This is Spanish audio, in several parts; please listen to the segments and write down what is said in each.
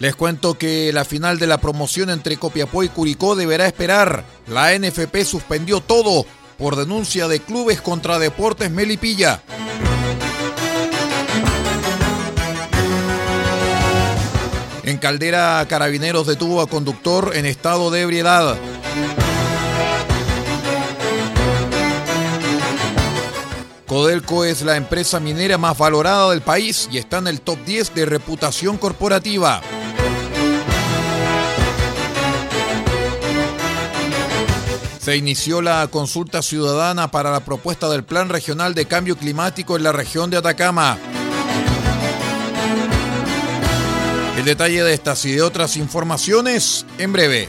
Les cuento que la final de la promoción entre Copiapó y Curicó deberá esperar. La NFP suspendió todo por denuncia de clubes contra Deportes Melipilla. En Caldera, Carabineros detuvo a conductor en estado de ebriedad. Codelco es la empresa minera más valorada del país y está en el top 10 de reputación corporativa. Se inició la consulta ciudadana para la propuesta del Plan Regional de Cambio Climático en la región de Atacama. El detalle de estas y de otras informaciones en breve.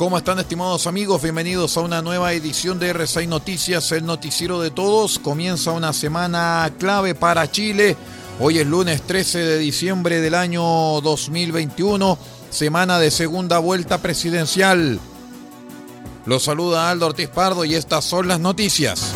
¿Cómo están estimados amigos? Bienvenidos a una nueva edición de R6 Noticias, el noticiero de todos. Comienza una semana clave para Chile. Hoy es lunes 13 de diciembre del año 2021, semana de segunda vuelta presidencial. Los saluda Aldo Ortiz Pardo y estas son las noticias.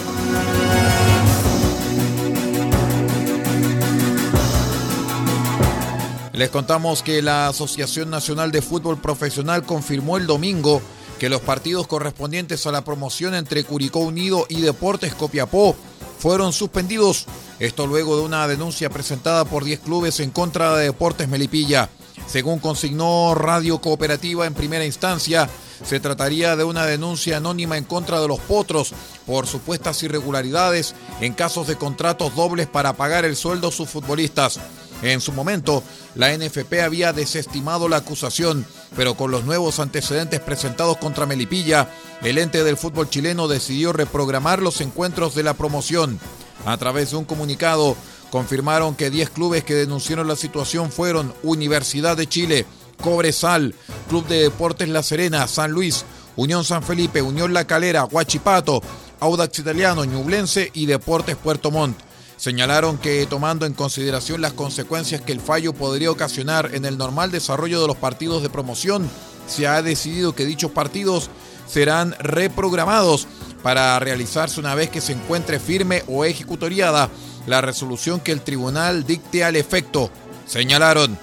Les contamos que la Asociación Nacional de Fútbol Profesional confirmó el domingo que los partidos correspondientes a la promoción entre Curicó Unido y Deportes Copiapó fueron suspendidos. Esto luego de una denuncia presentada por 10 clubes en contra de Deportes Melipilla. Según consignó Radio Cooperativa en primera instancia, se trataría de una denuncia anónima en contra de los potros por supuestas irregularidades en casos de contratos dobles para pagar el sueldo a sus futbolistas. En su momento, la NFP había desestimado la acusación, pero con los nuevos antecedentes presentados contra Melipilla, el ente del fútbol chileno decidió reprogramar los encuentros de la promoción. A través de un comunicado, confirmaron que 10 clubes que denunciaron la situación fueron Universidad de Chile, Cobresal, Club de Deportes La Serena, San Luis, Unión San Felipe, Unión La Calera, Huachipato, Audax Italiano, Ñublense y Deportes Puerto Montt. Señalaron que tomando en consideración las consecuencias que el fallo podría ocasionar en el normal desarrollo de los partidos de promoción, se ha decidido que dichos partidos serán reprogramados para realizarse una vez que se encuentre firme o ejecutoriada la resolución que el tribunal dicte al efecto, señalaron.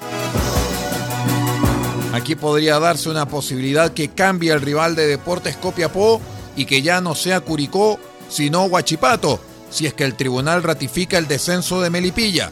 Aquí podría darse una posibilidad que cambie el rival de Deportes Copiapó y que ya no sea Curicó, sino Huachipato si es que el tribunal ratifica el descenso de Melipilla.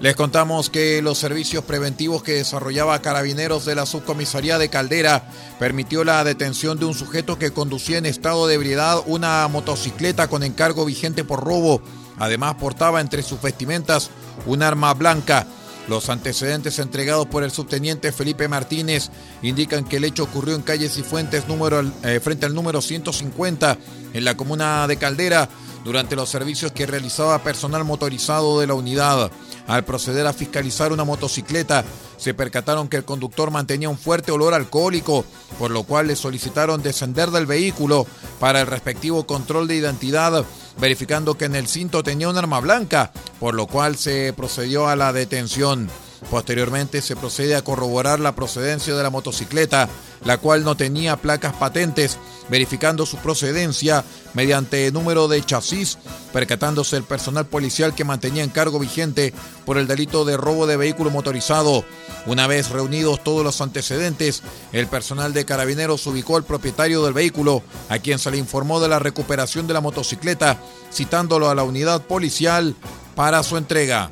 Les contamos que los servicios preventivos que desarrollaba Carabineros de la Subcomisaría de Caldera permitió la detención de un sujeto que conducía en estado de ebriedad una motocicleta con encargo vigente por robo Además portaba entre sus vestimentas un arma blanca. Los antecedentes entregados por el subteniente Felipe Martínez indican que el hecho ocurrió en calle Cifuentes número, eh, frente al número 150 en la comuna de Caldera durante los servicios que realizaba personal motorizado de la unidad. Al proceder a fiscalizar una motocicleta, se percataron que el conductor mantenía un fuerte olor alcohólico, por lo cual le solicitaron descender del vehículo para el respectivo control de identidad, verificando que en el cinto tenía un arma blanca, por lo cual se procedió a la detención. Posteriormente se procede a corroborar la procedencia de la motocicleta, la cual no tenía placas patentes, verificando su procedencia mediante número de chasis, percatándose el personal policial que mantenía en cargo vigente por el delito de robo de vehículo motorizado. Una vez reunidos todos los antecedentes, el personal de carabineros ubicó al propietario del vehículo, a quien se le informó de la recuperación de la motocicleta, citándolo a la unidad policial para su entrega.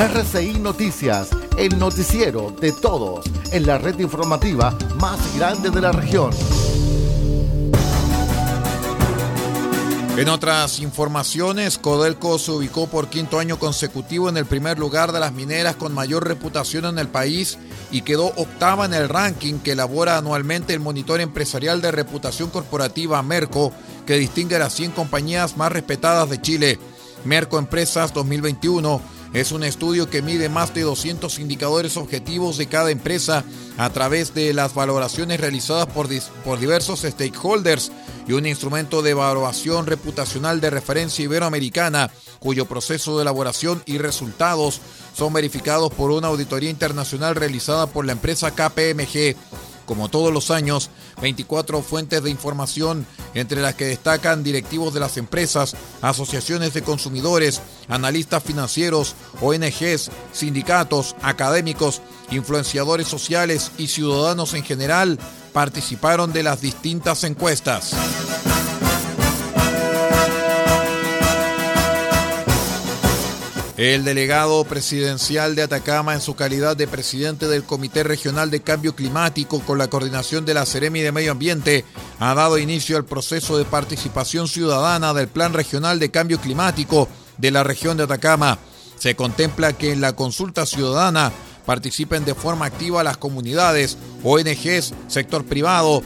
RCI Noticias, el noticiero de todos, en la red informativa más grande de la región. En otras informaciones, Codelco se ubicó por quinto año consecutivo en el primer lugar de las mineras con mayor reputación en el país y quedó octava en el ranking que elabora anualmente el monitor empresarial de reputación corporativa Merco, que distingue a las 100 compañías más respetadas de Chile. Merco Empresas 2021 es un estudio que mide más de 200 indicadores objetivos de cada empresa a través de las valoraciones realizadas por, por diversos stakeholders y un instrumento de evaluación reputacional de referencia iberoamericana cuyo proceso de elaboración y resultados son verificados por una auditoría internacional realizada por la empresa KPMG. Como todos los años, 24 fuentes de información, entre las que destacan directivos de las empresas, asociaciones de consumidores, analistas financieros, ONGs, sindicatos, académicos, influenciadores sociales y ciudadanos en general, participaron de las distintas encuestas. El delegado presidencial de Atacama, en su calidad de presidente del Comité Regional de Cambio Climático, con la coordinación de la Seremi de Medio Ambiente, ha dado inicio al proceso de participación ciudadana del Plan Regional de Cambio Climático de la región de Atacama. Se contempla que en la consulta ciudadana participen de forma activa las comunidades, ONGs, sector privado,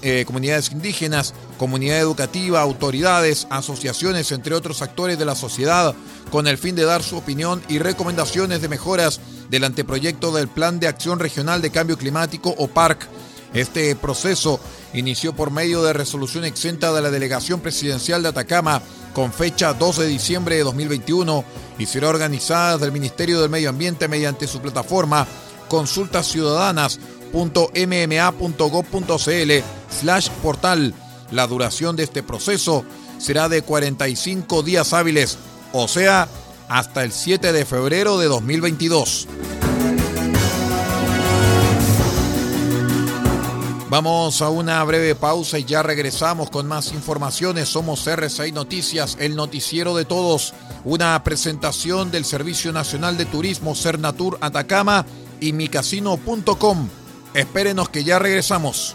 eh, comunidades indígenas, comunidad educativa, autoridades, asociaciones, entre otros actores de la sociedad, con el fin de dar su opinión y recomendaciones de mejoras del anteproyecto del Plan de Acción Regional de Cambio Climático o PARC. Este proceso inició por medio de resolución exenta de la Delegación Presidencial de Atacama con fecha 12 de diciembre de 2021 y será organizada desde el Ministerio del Medio Ambiente mediante su plataforma consultas ciudadanas mma.gov.cl slash portal. La duración de este proceso será de 45 días hábiles, o sea, hasta el 7 de febrero de 2022. Vamos a una breve pausa y ya regresamos con más informaciones. Somos R6 Noticias, el noticiero de todos. Una presentación del Servicio Nacional de Turismo Cernatur Atacama y micasino.com. Espérenos que ya regresamos.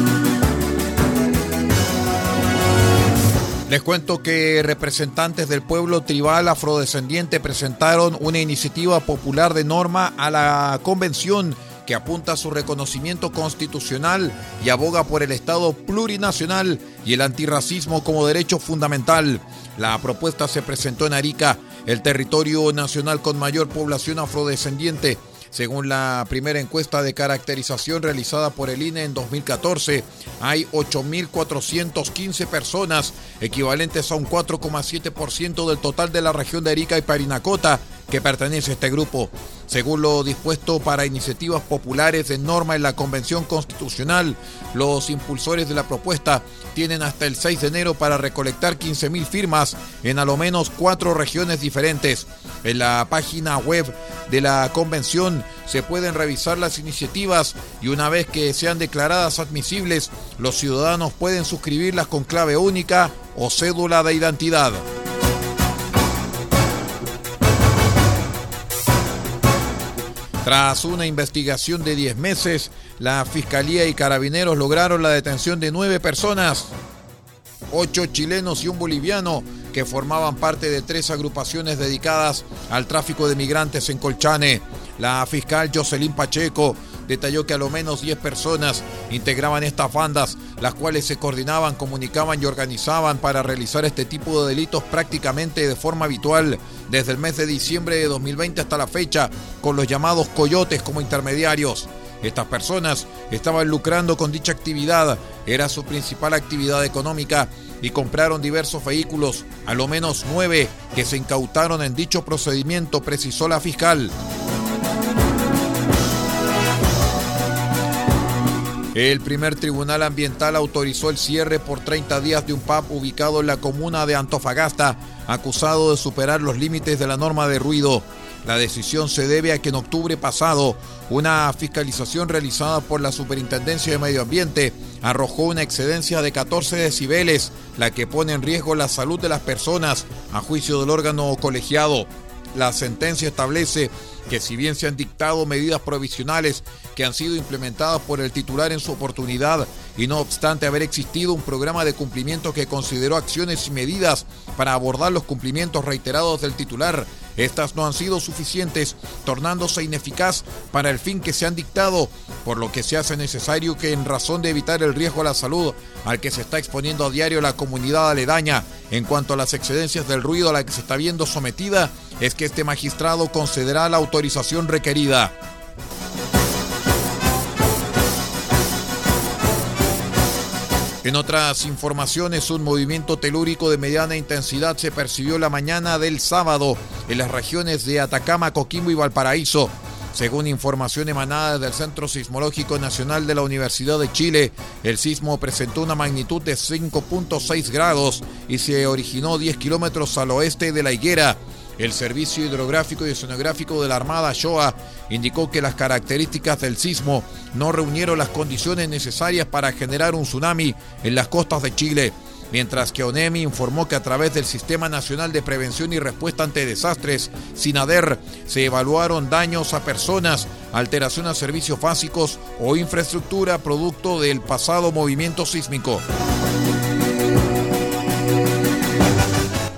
Les cuento que representantes del pueblo tribal afrodescendiente presentaron una iniciativa popular de norma a la convención que apunta a su reconocimiento constitucional y aboga por el Estado plurinacional y el antirracismo como derecho fundamental. La propuesta se presentó en Arica, el territorio nacional con mayor población afrodescendiente según la primera encuesta de caracterización realizada por el INE en 2014, hay 8.415 personas, equivalentes a un 4,7% del total de la región de Arica y Parinacota, que pertenece a este grupo. Según lo dispuesto para iniciativas populares de norma en la Convención Constitucional, los impulsores de la propuesta tienen hasta el 6 de enero para recolectar 15.000 firmas en a lo menos cuatro regiones diferentes. En la página web de la convención se pueden revisar las iniciativas y una vez que sean declaradas admisibles, los ciudadanos pueden suscribirlas con clave única o cédula de identidad. Tras una investigación de 10 meses, la Fiscalía y Carabineros lograron la detención de nueve personas, ocho chilenos y un boliviano, que formaban parte de tres agrupaciones dedicadas al tráfico de migrantes en Colchane. La fiscal Jocelyn Pacheco detalló que a lo menos 10 personas integraban estas bandas, las cuales se coordinaban, comunicaban y organizaban para realizar este tipo de delitos prácticamente de forma habitual desde el mes de diciembre de 2020 hasta la fecha, con los llamados coyotes como intermediarios. Estas personas estaban lucrando con dicha actividad, era su principal actividad económica y compraron diversos vehículos, a lo menos nueve que se incautaron en dicho procedimiento, precisó la fiscal. El primer tribunal ambiental autorizó el cierre por 30 días de un pub ubicado en la comuna de Antofagasta, acusado de superar los límites de la norma de ruido. La decisión se debe a que en octubre pasado una fiscalización realizada por la Superintendencia de Medio Ambiente arrojó una excedencia de 14 decibeles, la que pone en riesgo la salud de las personas a juicio del órgano colegiado. La sentencia establece que si bien se han dictado medidas provisionales que han sido implementadas por el titular en su oportunidad y no obstante haber existido un programa de cumplimiento que consideró acciones y medidas para abordar los cumplimientos reiterados del titular, estas no han sido suficientes, tornándose ineficaz para el fin que se han dictado, por lo que se hace necesario que en razón de evitar el riesgo a la salud al que se está exponiendo a diario la comunidad aledaña en cuanto a las excedencias del ruido a la que se está viendo sometida, es que este magistrado concederá la autorización requerida. En otras informaciones, un movimiento telúrico de mediana intensidad se percibió la mañana del sábado en las regiones de Atacama, Coquimbo y Valparaíso. Según información emanada del Centro Sismológico Nacional de la Universidad de Chile, el sismo presentó una magnitud de 5.6 grados y se originó 10 kilómetros al oeste de la higuera. El Servicio Hidrográfico y Oceanográfico de la Armada Shoah indicó que las características del sismo no reunieron las condiciones necesarias para generar un tsunami en las costas de Chile, mientras que ONEMI informó que a través del Sistema Nacional de Prevención y Respuesta ante Desastres, SINADER, se evaluaron daños a personas, alteración a servicios básicos o infraestructura producto del pasado movimiento sísmico.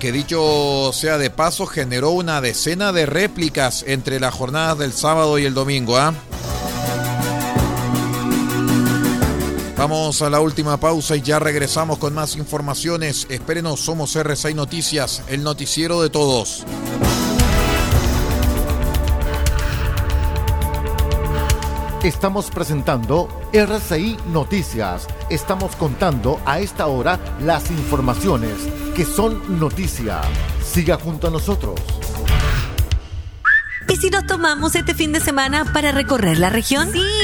Que dicho sea de paso, generó una decena de réplicas entre las jornadas del sábado y el domingo. ¿ah? Vamos a la última pausa y ya regresamos con más informaciones. Espérenos, somos R6 Noticias, el noticiero de todos. Estamos presentando RCI Noticias. Estamos contando a esta hora las informaciones que son noticia. Siga junto a nosotros. ¿Y si nos tomamos este fin de semana para recorrer la región? Sí,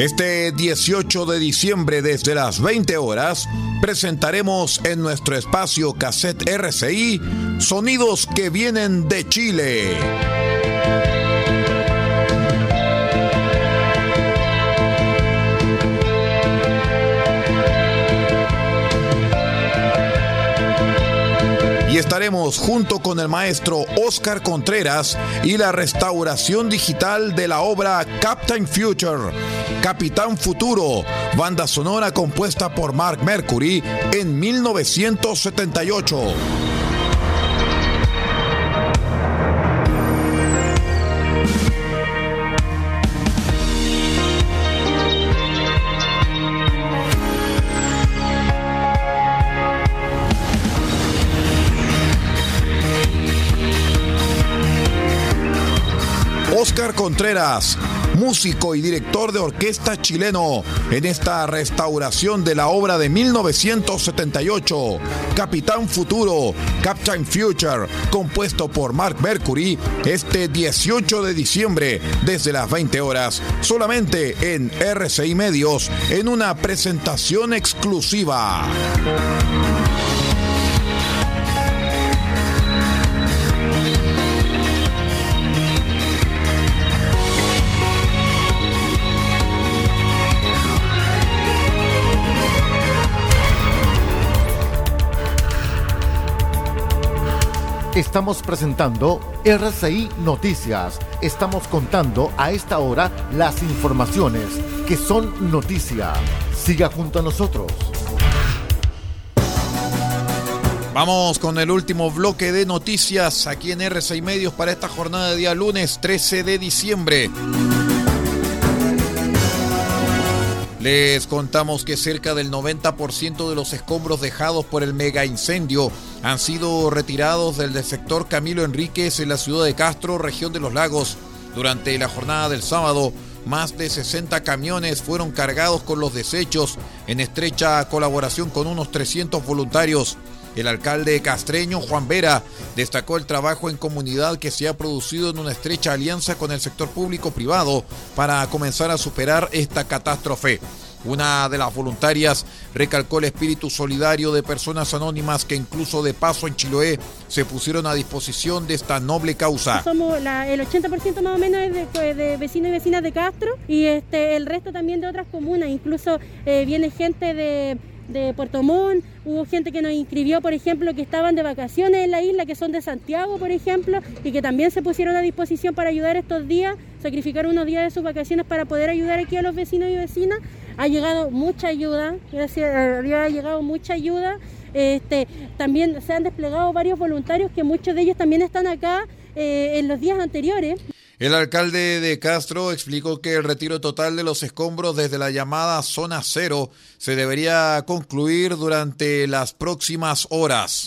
Este 18 de diciembre desde las 20 horas presentaremos en nuestro espacio Cassette RCI Sonidos que vienen de Chile. y estaremos junto con el maestro Oscar Contreras y la restauración digital de la obra Captain Future, Capitán Futuro, banda sonora compuesta por Mark Mercury en 1978. Oscar Contreras, músico y director de orquesta chileno, en esta restauración de la obra de 1978, Capitán Futuro, Captain Future, compuesto por Mark Mercury, este 18 de diciembre, desde las 20 horas, solamente en RCI Medios, en una presentación exclusiva. Estamos presentando RCI Noticias. Estamos contando a esta hora las informaciones que son noticia. Siga junto a nosotros. Vamos con el último bloque de noticias aquí en RCI Medios para esta jornada de día lunes 13 de diciembre. Les contamos que cerca del 90% de los escombros dejados por el mega incendio han sido retirados del sector Camilo Enríquez en la ciudad de Castro, región de los lagos. Durante la jornada del sábado, más de 60 camiones fueron cargados con los desechos en estrecha colaboración con unos 300 voluntarios. El alcalde castreño Juan Vera destacó el trabajo en comunidad que se ha producido en una estrecha alianza con el sector público-privado para comenzar a superar esta catástrofe. Una de las voluntarias recalcó el espíritu solidario de personas anónimas que incluso de paso en Chiloé se pusieron a disposición de esta noble causa. Somos el 80% más o menos es de, de vecinos y vecinas de Castro y este, el resto también de otras comunas. Incluso eh, viene gente de, Puerto Montt, hubo gente que nos inscribió, por ejemplo, que estaban de vacaciones en la isla, que son de Santiago, por ejemplo, y que también se pusieron a disposición para ayudar estos días, sacrificaron unos días de sus vacaciones para poder ayudar aquí a los vecinos y vecinas. Ha llegado mucha ayuda, ha llegado mucha ayuda. Este, también se han desplegado varios voluntarios que muchos de ellos también están acá eh, en los días anteriores. El alcalde de Castro explicó que el retiro total de los escombros desde la llamada zona cero se debería concluir durante las próximas horas.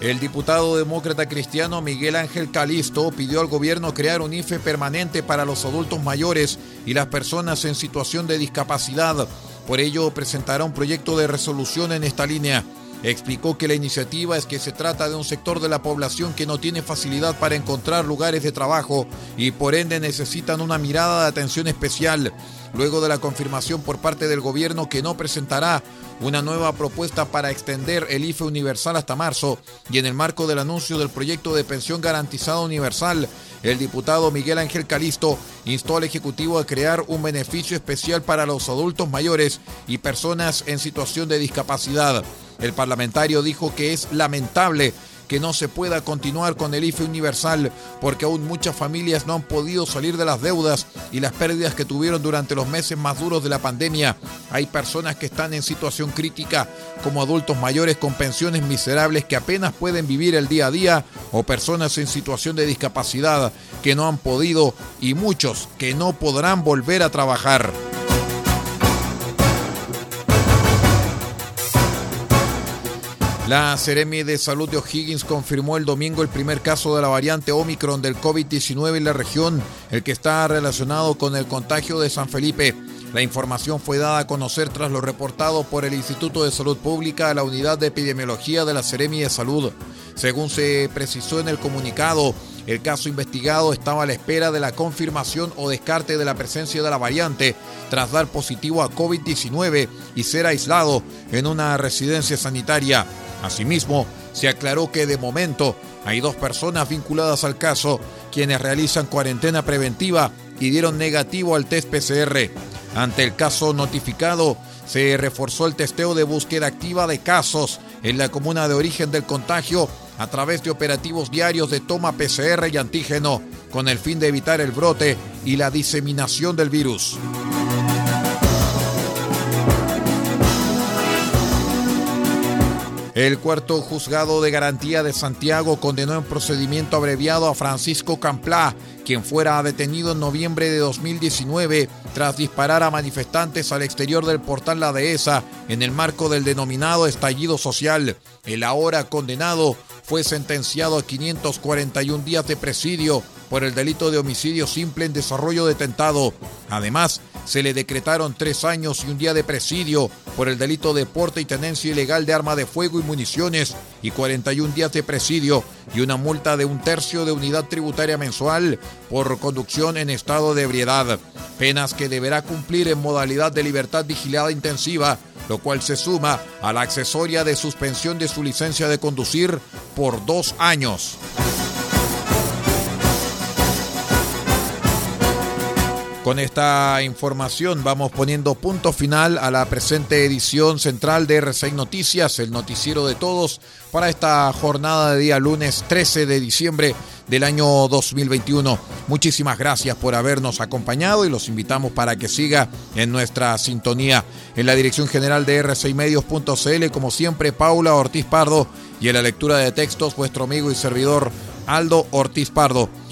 El diputado demócrata cristiano Miguel Ángel Calisto pidió al gobierno crear un IFE permanente para los adultos mayores y las personas en situación de discapacidad. Por ello presentará un proyecto de resolución en esta línea. Explicó que la iniciativa es que se trata de un sector de la población que no tiene facilidad para encontrar lugares de trabajo y por ende necesitan una mirada de atención especial luego de la confirmación por parte del gobierno que no presentará una nueva propuesta para extender el IFE universal hasta marzo y en el marco del anuncio del proyecto de pensión garantizada universal, el diputado Miguel Ángel Calisto instó al Ejecutivo a crear un beneficio especial para los adultos mayores y personas en situación de discapacidad. El parlamentario dijo que es lamentable que no se pueda continuar con el IFE universal porque aún muchas familias no han podido salir de las deudas y las pérdidas que tuvieron durante los meses más duros de la pandemia. Hay personas que están en situación crítica como adultos mayores con pensiones miserables que apenas pueden vivir el día a día o personas en situación de discapacidad que no han podido y muchos que no podrán volver a trabajar. La Seremi de Salud de O'Higgins confirmó el domingo el primer caso de la variante Omicron del COVID-19 en la región, el que está relacionado con el contagio de San Felipe. La información fue dada a conocer tras lo reportado por el Instituto de Salud Pública a la Unidad de Epidemiología de la Seremi de Salud. Según se precisó en el comunicado, el caso investigado estaba a la espera de la confirmación o descarte de la presencia de la variante tras dar positivo a COVID-19 y ser aislado en una residencia sanitaria. Asimismo, se aclaró que de momento hay dos personas vinculadas al caso quienes realizan cuarentena preventiva y dieron negativo al test PCR. Ante el caso notificado, se reforzó el testeo de búsqueda activa de casos en la comuna de origen del contagio a través de operativos diarios de toma PCR y antígeno, con el fin de evitar el brote y la diseminación del virus. El cuarto juzgado de garantía de Santiago condenó en procedimiento abreviado a Francisco Camplá, quien fuera detenido en noviembre de 2019 tras disparar a manifestantes al exterior del portal La Dehesa en el marco del denominado estallido social. El ahora condenado fue sentenciado a 541 días de presidio por el delito de homicidio simple en desarrollo de tentado. Además, se le decretaron tres años y un día de presidio por el delito de porte y tenencia ilegal de arma de fuego y municiones y 41 días de presidio y una multa de un tercio de unidad tributaria mensual por conducción en estado de ebriedad. Penas que deberá cumplir en modalidad de libertad vigilada intensiva, lo cual se suma a la accesoria de suspensión de su licencia de conducir por dos años. Con esta información vamos poniendo punto final a la presente edición central de R6 Noticias, el noticiero de todos, para esta jornada de día lunes 13 de diciembre del año 2021. Muchísimas gracias por habernos acompañado y los invitamos para que siga en nuestra sintonía. En la dirección general de r6medios.cl, como siempre, Paula Ortiz Pardo y en la lectura de textos, vuestro amigo y servidor Aldo Ortiz Pardo.